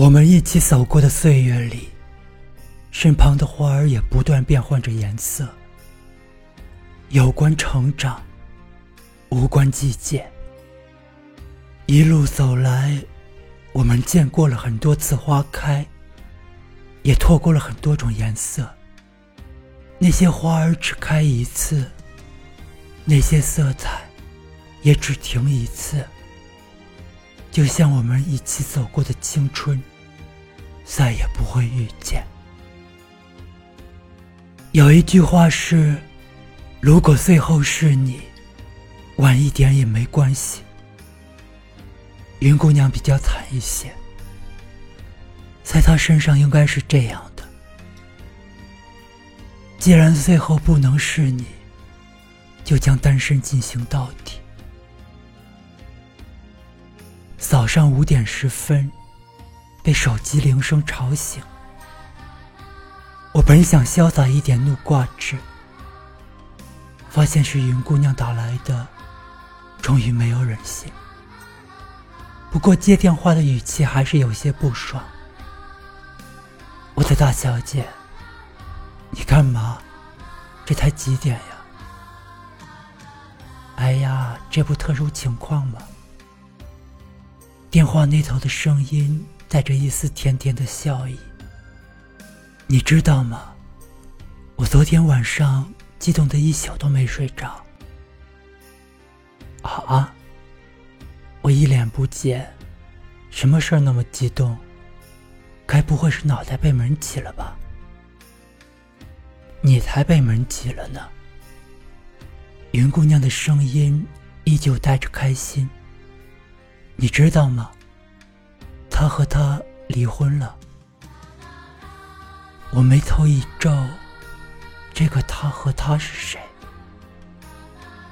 我们一起走过的岁月里，身旁的花儿也不断变换着颜色。有关成长，无关季节。一路走来，我们见过了很多次花开，也错过了很多种颜色。那些花儿只开一次，那些色彩也只停一次。就像我们一起走过的青春，再也不会遇见。有一句话是：如果最后是你，晚一点也没关系。云姑娘比较惨一些，在她身上应该是这样的：既然最后不能是你，就将单身进行到底。早上五点十分，被手机铃声吵醒。我本想潇洒一点，怒挂纸，发现是云姑娘打来的，终于没有忍心。不过接电话的语气还是有些不爽。我的大小姐，你干嘛？这才几点呀？哎呀，这不特殊情况吗？电话那头的声音带着一丝甜甜的笑意。你知道吗？我昨天晚上激动的一宿都没睡着。啊！我一脸不解，什么事儿那么激动？该不会是脑袋被门挤了吧？你才被门挤了呢。云姑娘的声音依旧带着开心。你知道吗？他和他离婚了。我眉头一皱，这个他和他是谁？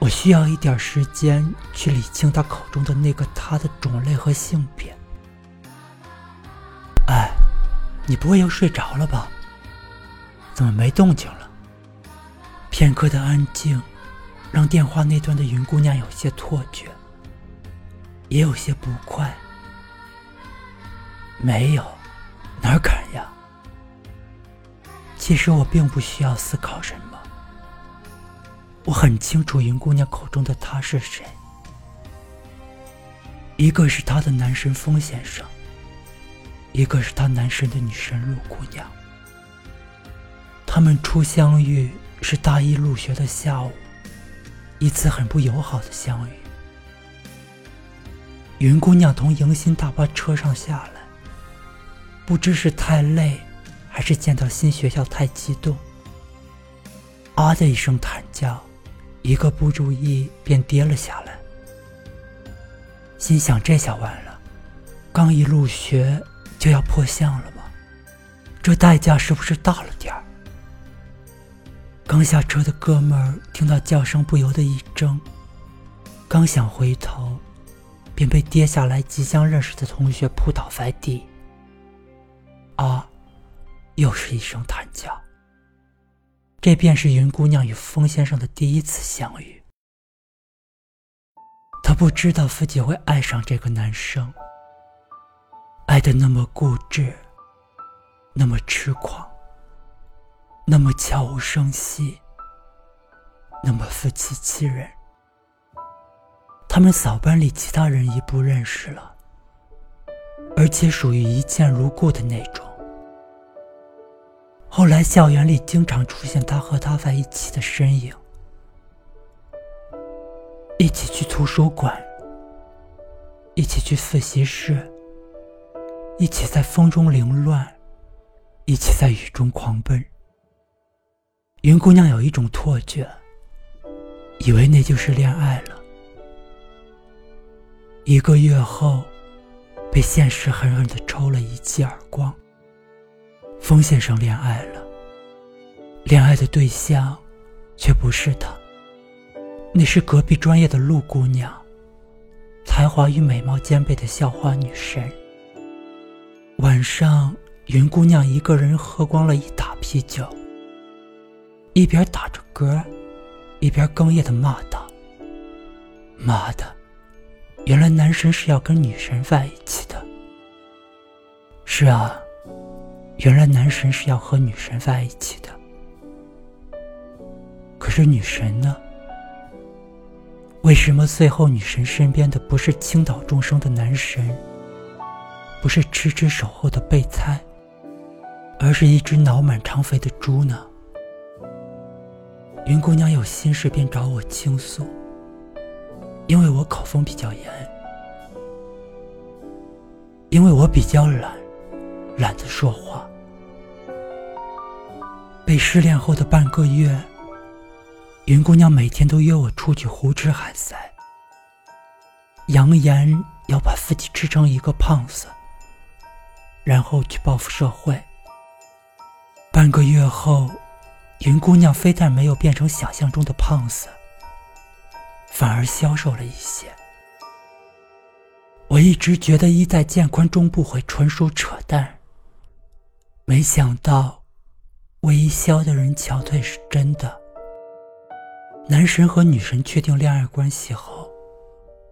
我需要一点时间去理清他口中的那个他的种类和性别。哎，你不会又睡着了吧？怎么没动静了？片刻的安静，让电话那端的云姑娘有些错觉。也有些不快，没有，哪敢呀？其实我并不需要思考什么，我很清楚云姑娘口中的他是谁。一个是她的男神风先生，一个是她男神的女神陆姑娘。他们初相遇是大一入学的下午，一次很不友好的相遇。云姑娘从迎新大巴车上下来，不知是太累，还是见到新学校太激动，啊的一声惨叫，一个不注意便跌了下来。心想这下完了，刚一入学就要破相了吗？这代价是不是大了点儿？刚下车的哥们儿听到叫声，不由得一怔，刚想回头。便被跌下来即将认识的同学扑倒在地。啊！又是一声惨叫。这便是云姑娘与风先生的第一次相遇。她不知道自己会爱上这个男生，爱的那么固执，那么痴狂，那么悄无声息，那么自欺欺人。他们扫班里其他人已不认识了，而且属于一见如故的那种。后来校园里经常出现他和他在一起的身影，一起去图书馆，一起去自习室，一起在风中凌乱，一起在雨中狂奔。云姑娘有一种错觉，以为那就是恋爱了。一个月后，被现实狠狠的抽了一记耳光。风先生恋爱了，恋爱的对象却不是他，那是隔壁专业的陆姑娘，才华与美貌兼备的校花女神。晚上，云姑娘一个人喝光了一打啤酒，一边打着嗝，一边哽咽的骂道：“妈的！”原来男神是要跟女神在一起的。是啊，原来男神是要和女神在一起的。可是女神呢？为什么最后女神身边的不是倾倒众生的男神，不是痴痴守候的备胎，而是一只脑满肠肥的猪呢？云姑娘有心事便找我倾诉，因为我口风比较严，因为我比较懒，懒得说话。被失恋后的半个月。云姑娘每天都约我出去胡吃海塞，扬言要把自己吃成一个胖子，然后去报复社会。半个月后，云姑娘非但没有变成想象中的胖子，反而消瘦了一些。我一直觉得衣带渐宽终不悔纯属扯淡，没想到唯一消的人憔悴是真的。男神和女神确定恋爱关系后，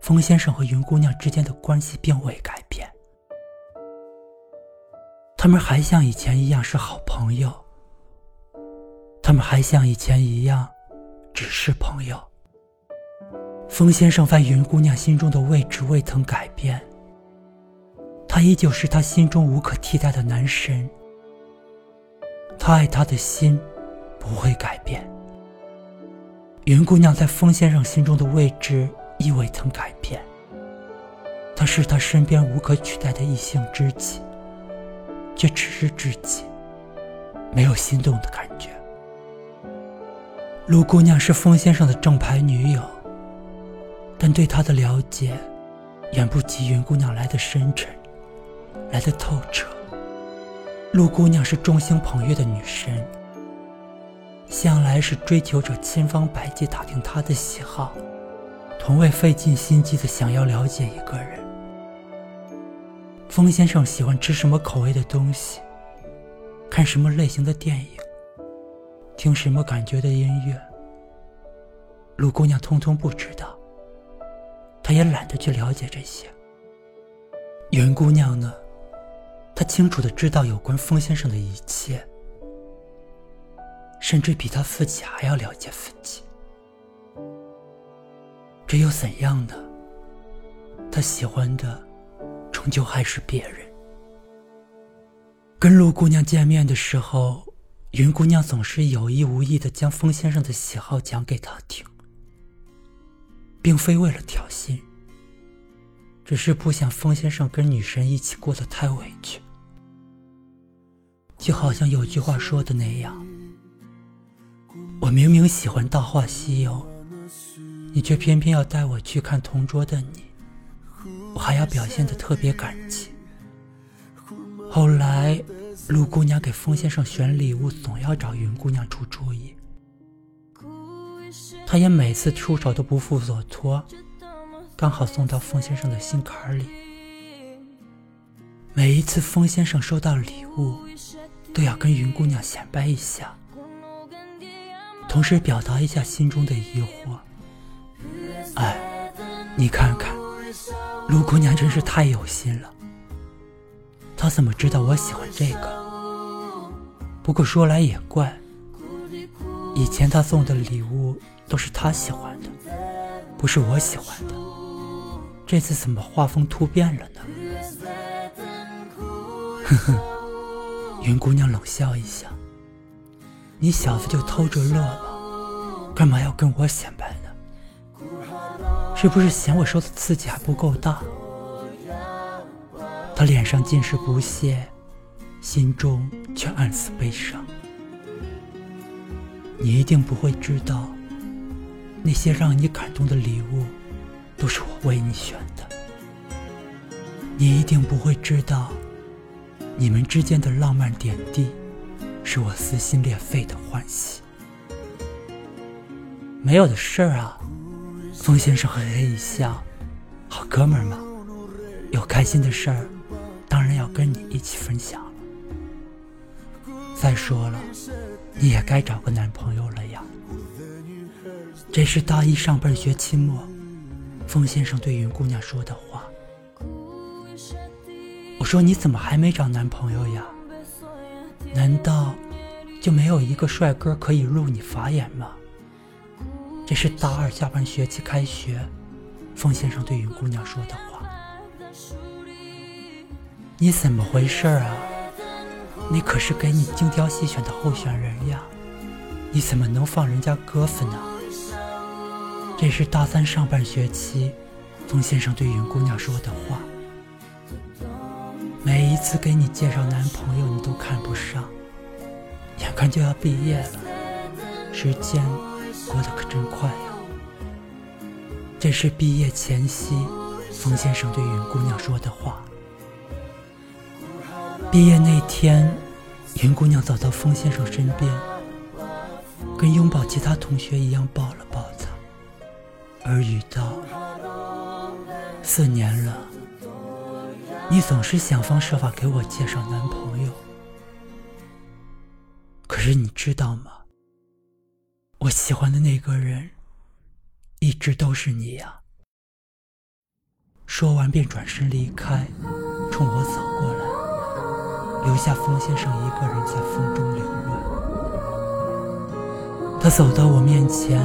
风先生和云姑娘之间的关系并未改变，他们还像以前一样是好朋友，他们还像以前一样只是朋友。风先生在云姑娘心中的位置未曾改变，他依旧是她心中无可替代的男神，他爱她的心不会改变。云姑娘在风先生心中的位置亦未曾改变。她是他身边无可取代的异性知己，却只是知己，没有心动的感觉。陆姑娘是风先生的正牌女友，但对他的了解，远不及云姑娘来的深沉，来的透彻。陆姑娘是众星捧月的女神。向来是追求者千方百计打听他的喜好，从未费尽心机的想要了解一个人。风先生喜欢吃什么口味的东西，看什么类型的电影，听什么感觉的音乐，陆姑娘通通不知道，她也懒得去了解这些。云姑娘呢，她清楚的知道有关风先生的一切。甚至比他自己还要了解自己，这又怎样呢？他喜欢的，终究还是别人。跟陆姑娘见面的时候，云姑娘总是有意无意的将风先生的喜好讲给他听，并非为了挑衅，只是不想风先生跟女神一起过得太委屈。就好像有句话说的那样。我明明喜欢《大话西游》，你却偏偏要带我去看《同桌的你》，我还要表现的特别感激。后来，陆姑娘给风先生选礼物，总要找云姑娘出主意，她也每次出手都不负所托，刚好送到风先生的心坎里。每一次风先生收到礼物，都要跟云姑娘显摆一下。同时表达一下心中的疑惑。哎，你看看，陆姑娘真是太有心了。她怎么知道我喜欢这个？不过说来也怪，以前她送的礼物都是他喜欢的，不是我喜欢的。这次怎么画风突变了呢？呵呵，云姑娘冷笑一下。你小子就偷着乐吧，干嘛要跟我显摆呢？是不是嫌我受的刺激还不够大？他脸上尽是不屑，心中却暗自悲伤。你一定不会知道，那些让你感动的礼物，都是我为你选的。你一定不会知道，你们之间的浪漫点滴。是我撕心裂肺的欢喜，没有的事儿啊。风先生嘿嘿一笑，好哥们儿嘛，有开心的事儿，当然要跟你一起分享了。再说了，你也该找个男朋友了。这是大一上半学期末，风先生对云姑娘说的话。我说你怎么还没找男朋友呀？难道就没有一个帅哥可以入你法眼吗？这是大二下半学期开学，风先生对云姑娘说的话。你怎么回事啊？你可是给你精挑细选的候选人呀，你怎么能放人家鸽子呢？这是大三上半学期，风先生对云姑娘说的话。每一次给你介绍男朋友，你都看不上。眼看就要毕业了，时间过得可真快呀。这是毕业前夕，风先生对云姑娘说的话。毕业那天，云姑娘走到风先生身边，跟拥抱其他同学一样抱了抱他，耳语道：“四年了，你总是想方设法给我介绍男朋友，可是你知道吗？我喜欢的那个人，一直都是你呀。”说完便转身离开，冲我走过来。留下风先生一个人在风中凌乱。他走到我面前，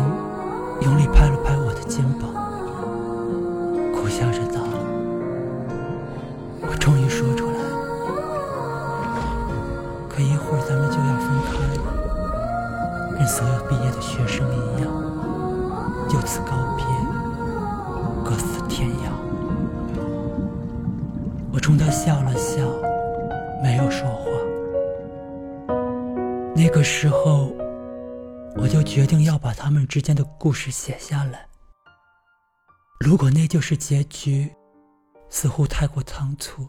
我就决定要把他们之间的故事写下来。如果那就是结局，似乎太过仓促，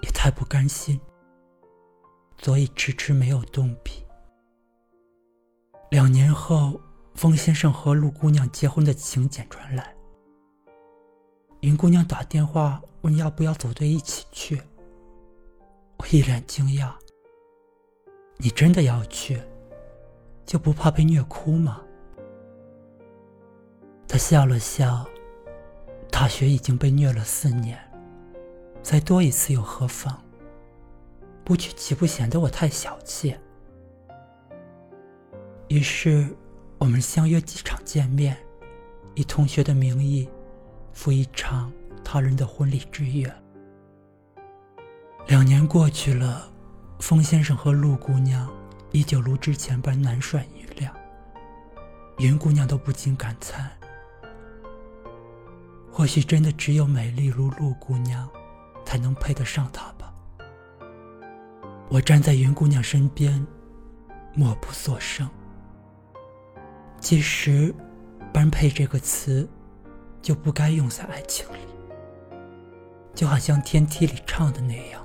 也太不甘心，所以迟迟没有动笔。两年后，风先生和陆姑娘结婚的请柬传来，云姑娘打电话问要不要组队一起去。我一脸惊讶：“你真的要去，就不怕被虐哭吗？”他笑了笑：“大学已经被虐了四年，再多一次又何妨？不去岂不显得我太小气？”于是，我们相约机场见面，以同学的名义，赴一场他人的婚礼之约。两年过去了，风先生和陆姑娘依旧如之前般男帅女靓。云姑娘都不禁感叹：或许真的只有美丽如陆姑娘，才能配得上他吧。我站在云姑娘身边，默不作声。其实，“般配”这个词，就不该用在爱情里，就好像天梯里唱的那样。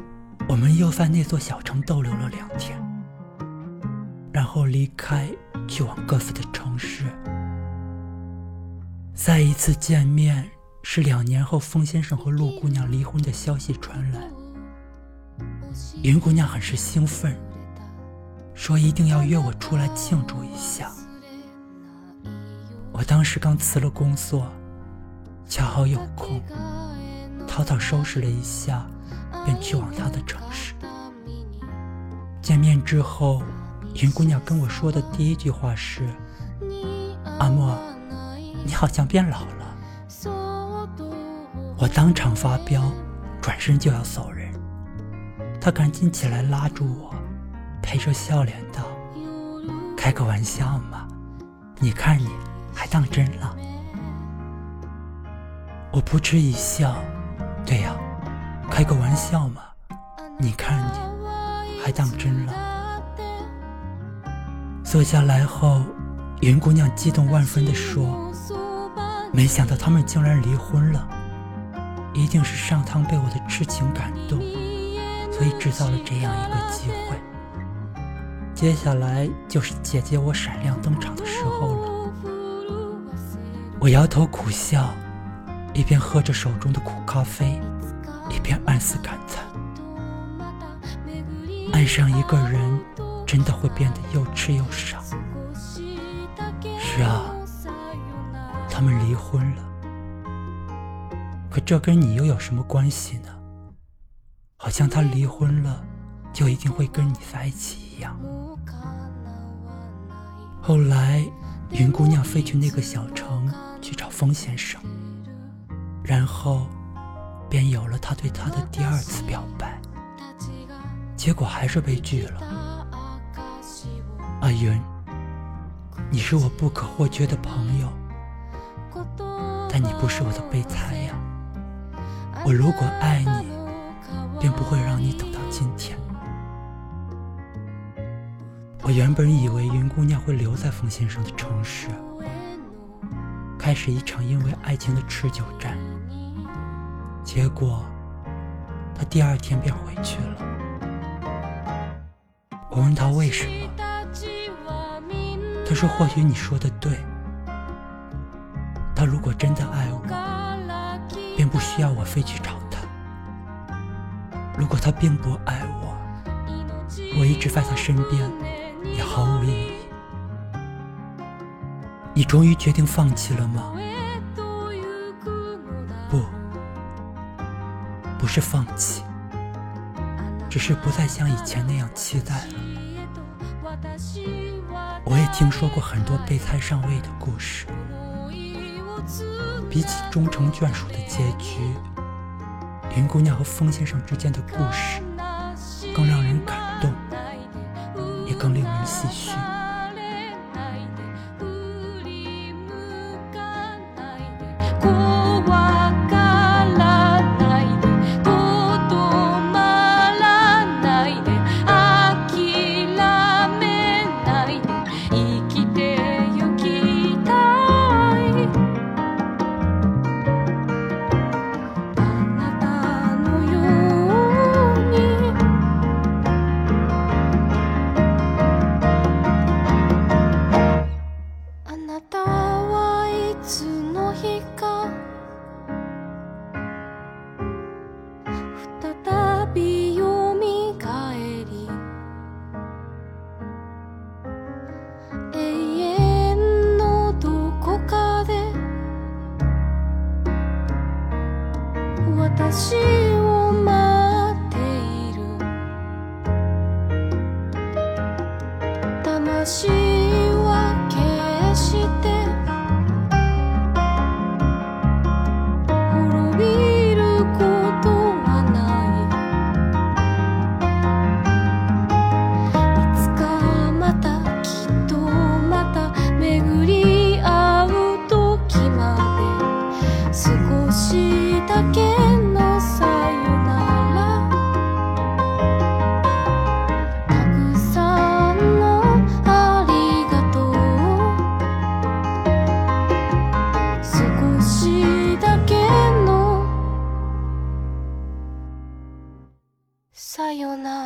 我们又在那座小城逗留了两天，然后离开，去往各自的城市。再一次见面是两年后，风先生和陆姑娘离婚的消息传来。云姑娘很是兴奋，说一定要约我出来庆祝一下。我当时刚辞了工作，恰好有空。草草收拾了一下，便去往他的城市。见面之后，云姑娘跟我说的第一句话是：“阿莫，你好像变老了。”我当场发飙，转身就要走人。她赶紧起来拉住我，陪着笑脸道：“开个玩笑嘛，你看你还当真了。”我扑哧一笑。对呀，开个玩笑嘛！你看你，还当真了。坐下来后，云姑娘激动万分地说：“没想到他们竟然离婚了，一定是上苍被我的痴情感动，所以制造了这样一个机会。接下来就是姐姐我闪亮登场的时候了。”我摇头苦笑，一边喝着手中的苦咖啡，一边暗自感叹。爱上一个人，真的会变得又痴又傻。是啊，他们离婚了。可这跟你又有什么关系呢？好像他离婚了，就一定会跟你在一起一样。后来，云姑娘飞去那个小城去找风先生，然后，便有了他对她的第二次表白。结果还是被拒了。阿云，你是我不可或缺的朋友，但你不是我的备胎呀。我如果爱你，便不会让你等到今天。我原本以为云姑娘会留在冯先生的城市，开始一场因为爱情的持久战。结果，他第二天便回去了。我问他为什么，他说：“或许你说的对，他如果真的爱我，便不需要我飞去找他；如果他并不爱我，我一直在他身边也毫无意义。”你终于决定放弃了吗？是放弃。只是不再像以前那样期待了。我也听说过很多备胎上位的故事，比起终成眷属的结局，云姑娘和风先生之间的故事我需。よな。